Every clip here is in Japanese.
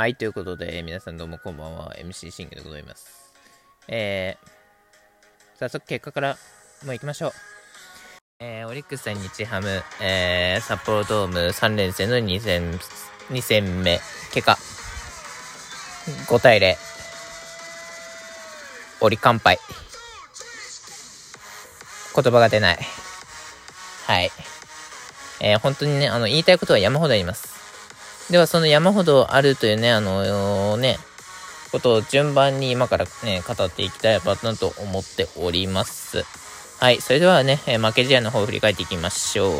はい、ということで、皆さんどうもこんばんは。MC シングでございます。えー、早速結果からもう行きましょう。えー、オリックス対日ハム、えー、札幌ドーム3連戦の2戦、2戦目、結果、5対0。折り乾杯。言葉が出ない。はい。えー、本当にね、あの、言いたいことは山ほどあります。では、その山ほどあるというね、あの、ね、ことを順番に今からね、語っていきたいなと思っております。はい、それではね、え、負け試合の方を振り返っていきましょう。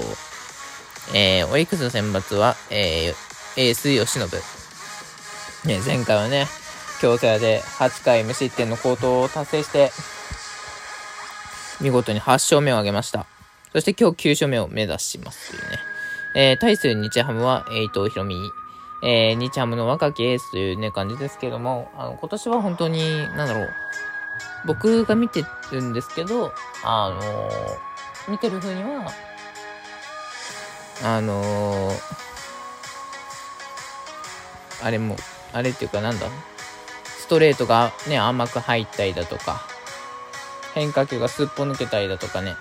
えー、オリックスの選抜は、えー、エース吉信。ね、前回はね、京セラで8回無失点の好投を達成して、見事に8勝目を挙げました。そして今日9勝目を目指しますというね。えー、対する日ハムは、え、伊藤博美。えー、日ハムの若きエースというね、感じですけども、あの、今年は本当に、なんだろう、僕が見てるんですけど、あのー、見てる風には、あのー、あれも、あれっていうかなんだ、ストレートがね、甘く入ったりだとか、変化球がすっぽ抜けたりだとかね、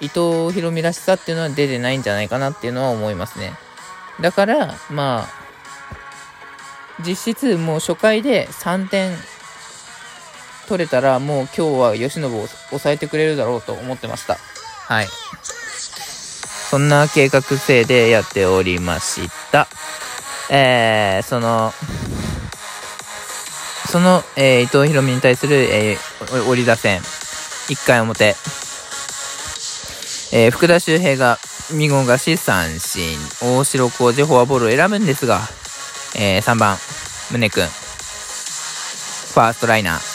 うん。伊藤博美らしさっていうのは出てないんじゃないかなっていうのは思いますね。だから、まあ、実質もう初回で3点取れたらもう今日は吉信を抑えてくれるだろうと思ってました。はい。そんな計画性でやっておりました。えー、その、その、えー、伊藤博美に対する、えー、折り打線、1回表、えー、福田周平が見逃し三振、大城浩二フォアボールを選ぶんですが、えー、3番、宗君、ファーストライナー、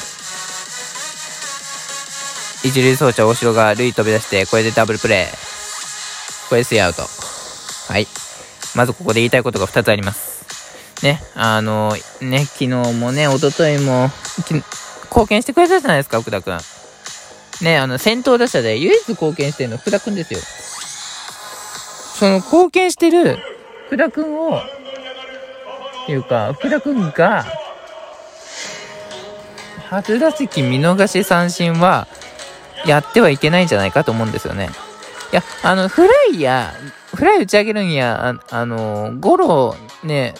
一塁走者大城が塁飛び出して、これでダブルプレー。これでスリーアウト。はい。まずここで言いたいことが2つあります。ね、あの、ね、昨日もね、一昨日も、貢献してくれたじゃないですか、福田くん。ね、あの、先頭打者で唯一貢献してるの福田くんですよ。その貢献してる福田くんを、っていうか、福田くんが、初打席見逃し三振は、やってはいけないんじゃないかと思うんですよね。いや、あの、フライや、フライ打ち上げるんや、ああの、ゴロ、ね、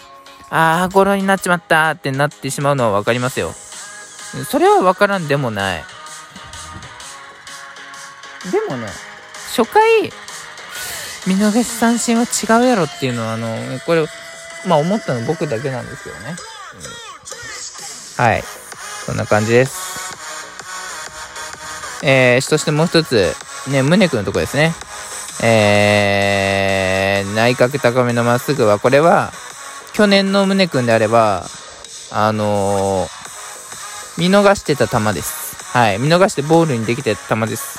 あー、ゴロになっちまったってなってしまうのはわかりますよ。それはわからんでもない。でもね、初回、見逃し三振は違うやろっていうのは、あの、これ、まあ思ったの僕だけなんですけどね。うん、はい。そんな感じです。えー、そしてもう一つ、ね、宗君のとこですね。えー、内角高めのまっすぐは、これは、去年の宗君であれば、あのー、見逃してた球です。はい。見逃してボールにできてた球です。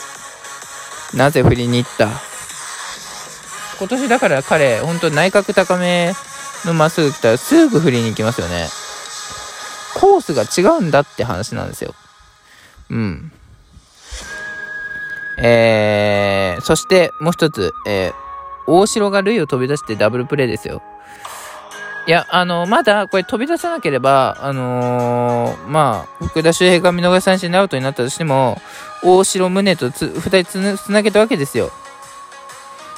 なぜ振りに行った？今年だから彼、本当内角高めのまっすぐ来たらすぐ振りに行きますよね。コースが違うんだって話なんですよ。うん。えー、そしてもう一つ、えー、大城が塁を飛び出してダブルプレーですよ。いや、あの、まだこれ飛び出さなければ、あのー、まあ、福田周平が見逃し三振でアウトになったとしても、大城宗とつ2人つなげたわけですよ。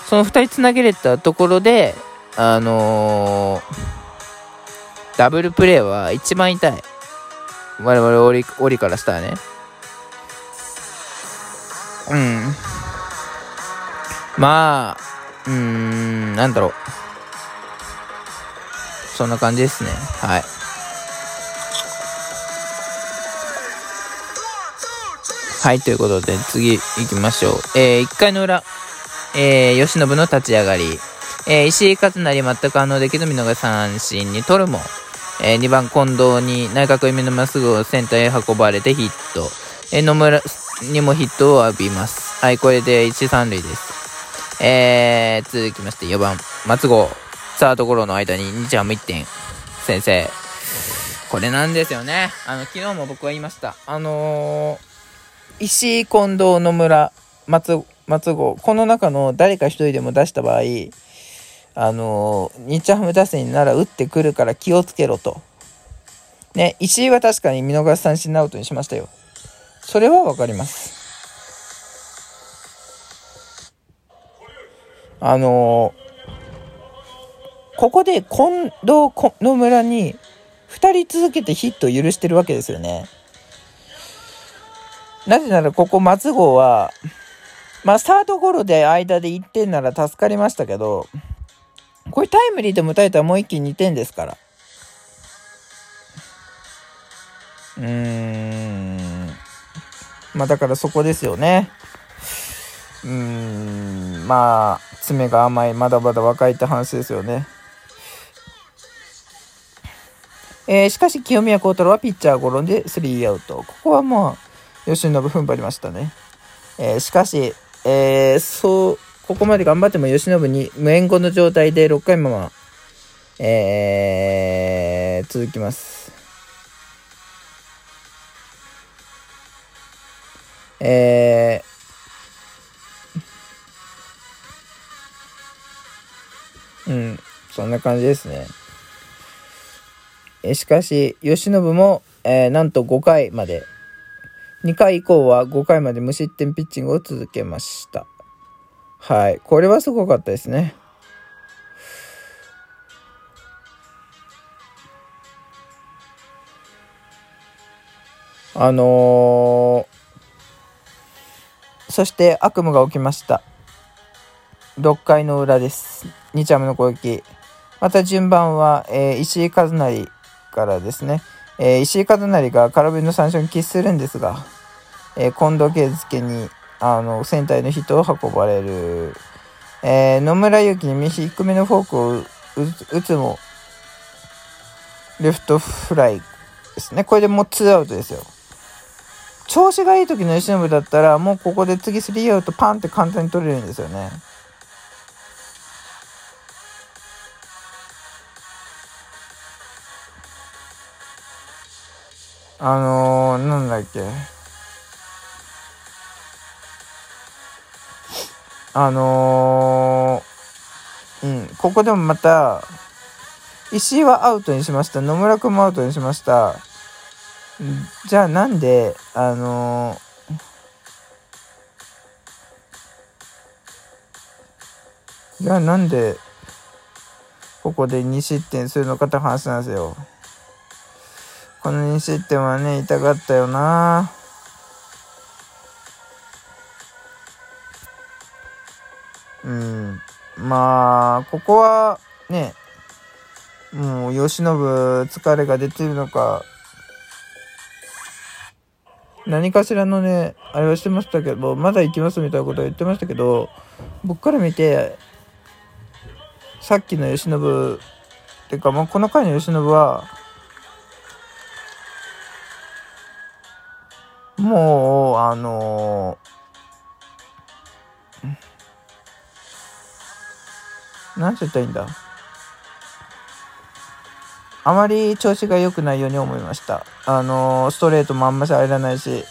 その2人つなげれたところで、あのー、ダブルプレーは一番痛い。我々オリ、オリからしたらね。うん。まあ、うーん、なんだろう。そんな感じですね。はい。はい、ということで、次行きましょう。えー、1回の裏、えー、吉信の立ち上がり、えー、石井勝成全く反応できず見逃し三振に取るも、えー、2番近藤に内角目のまっすぐをセンターへ運ばれてヒット、えー、野村にもヒットを浴びます。はい、これで1、3塁です。えー、続きまして4番、松郷。サードゴロの間に日ハム1点先生。これなんですよね。あの、昨日も僕は言いました。あのー、石井、近藤、野村、松、松郷、この中の誰か一人でも出した場合、あの日ハム打線なら打ってくるから気をつけろと。ね、石井は確かに見逃し三振アウトにしましたよ。それはわかります。あのここで近藤野村に2人続けてヒットを許してるわけですよね。なぜならここ松郷は、まあスタートゴロで間で1点なら助かりましたけど、これタイムリーでも打たれたらもう一気に2点ですから。うーん。まあだからそこですよね。うーん。まあ、爪が甘い、まだまだ若いって話ですよね。えー、しかし清宮幸太郎はピッチャーゴロでスリーアウト。ここはもう、吉信踏ん張りましたね。えー、しかし、えー、そう、ここまで頑張っても吉信に無援護の状態で6回まま、えー、続きます。えー、うん、そんな感じですね。えしかし、吉信も、えー、なんと5回まで、2回以降は5回まで無失点ピッチングを続けました。はい。これはすごかったですね。あのー、そして悪夢が起きました。6回の裏です。日ハムの攻撃。また順番は、えー、石井和成からですね、えー、石井和成が空振りの三振を喫するんですが、えー、近藤圭介にあのセンターへのヒットを運ばれる、えー、野村勇輝に低めのフォークを打つもレフトフライですね。これでもうツーアウトですよ。調子がいい時の吉信だったらもうここで次スリーアウトパンって簡単に取れるんですよね。あのー、なんだっけ。あのー、うん、ここでもまた、石井はアウトにしました。野村君もアウトにしました。じゃあなんで、あのー、じゃあなんで、ここで2失点するのかって話なんですよ。この2失点はね、痛かったよな。まあ、ここはね、もう、吉信疲れが出てるのか、何かしらのね、あれはしてましたけど、まだ行きますみたいなことは言ってましたけど、僕から見て、さっきの吉信、っていうか、もうこの回の吉信は、もう、あのー、なんて言ったらいいんだ？あまり調子が良くないように思いました。あの、ストレートもあんまし入らないし。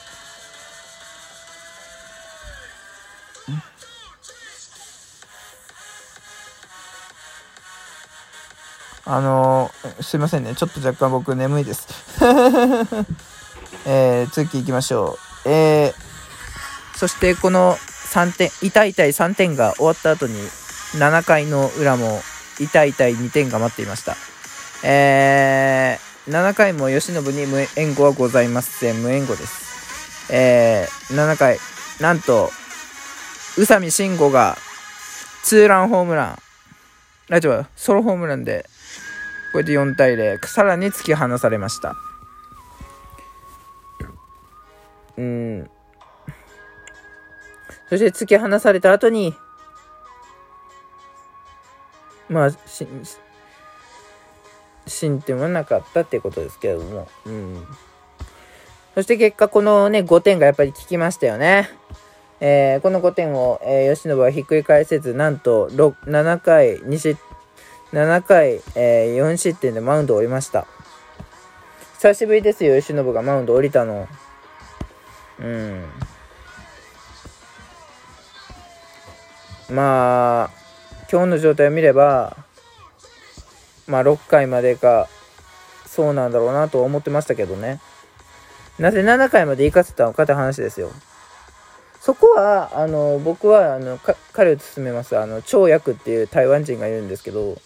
あの、すいませんね。ちょっと若干僕眠いです。えー、次行きましょう。えー、そしてこの3点、痛い痛い3点が終わった後に、7回の裏も痛い痛い2点が待っていました。えー、7回も吉信に無援護はございません。無援護です。えー、7回、なんと、宇佐美慎吾がツーランホームラン、あ、違う、ソロホームランで、これで4対0、さらに突き放されました。うん。そして突き放された後に、まあ、し、進展はなかったってことですけれども。うん。そして結果、このね、5点がやっぱり効きましたよね。えー、この5点を、えー、吉野はひっくり返せず、なんと、7回、2失、7回、えー、4失点でマウンドを降りました。久しぶりですよ、吉野がマウンド降りたの。うん。まあ、今日の状態を見れば、まあ、6回までか、そうなんだろうなと思ってましたけどね。なぜ7回まで行かせたのかって話ですよ。そこは、あの、僕は、あの、彼を勧めます。あの、張薬っていう台湾人がいるんですけど、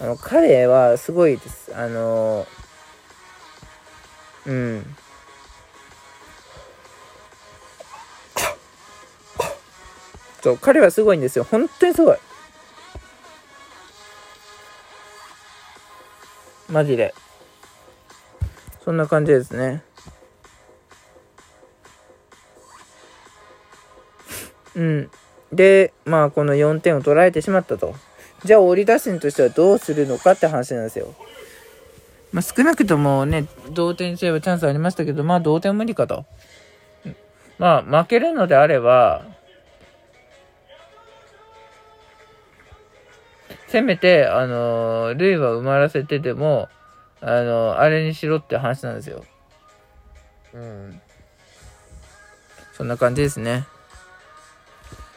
あの、彼はすごいです。あの、うん。そう、彼はすごいんですよ。本当にすごい。マジで。そんな感じですね。うん。で、まあ、この4点を取られてしまったと。じゃあ、折り出しとしてはどうするのかって話なんですよ。まあ、少なくともね、同点すればチャンスありましたけど、まあ、同点無理かと。まあ、負けるのであれば、せめて、あのー、ルイは埋まらせてでも、あのー、あれにしろって話なんですよ。うん。そんな感じですね。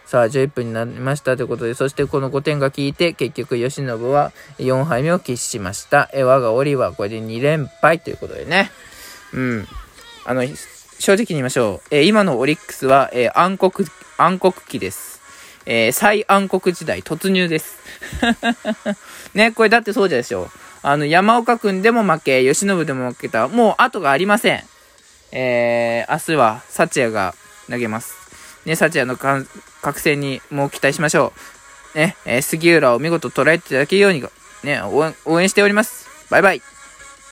さあ、11分になりましたということで、そしてこの5点が効いて、結局、吉信は4敗目を喫しました。え、我が檻はこれで2連敗ということでね。うん。あの、正直に言いましょう。え今のオリックスは、え暗黒、暗黒期です。えー、最暗黒時代突入です。ね、これだってそうでしょ。あの、山岡くんでも負け、吉信でも負けた。もう後がありません。えー、明日は、幸也が投げます。ね、幸也の覚醒にもう期待しましょう。ね、えー、杉浦を見事捉えていただけるように、ね、応援しております。バイバイ。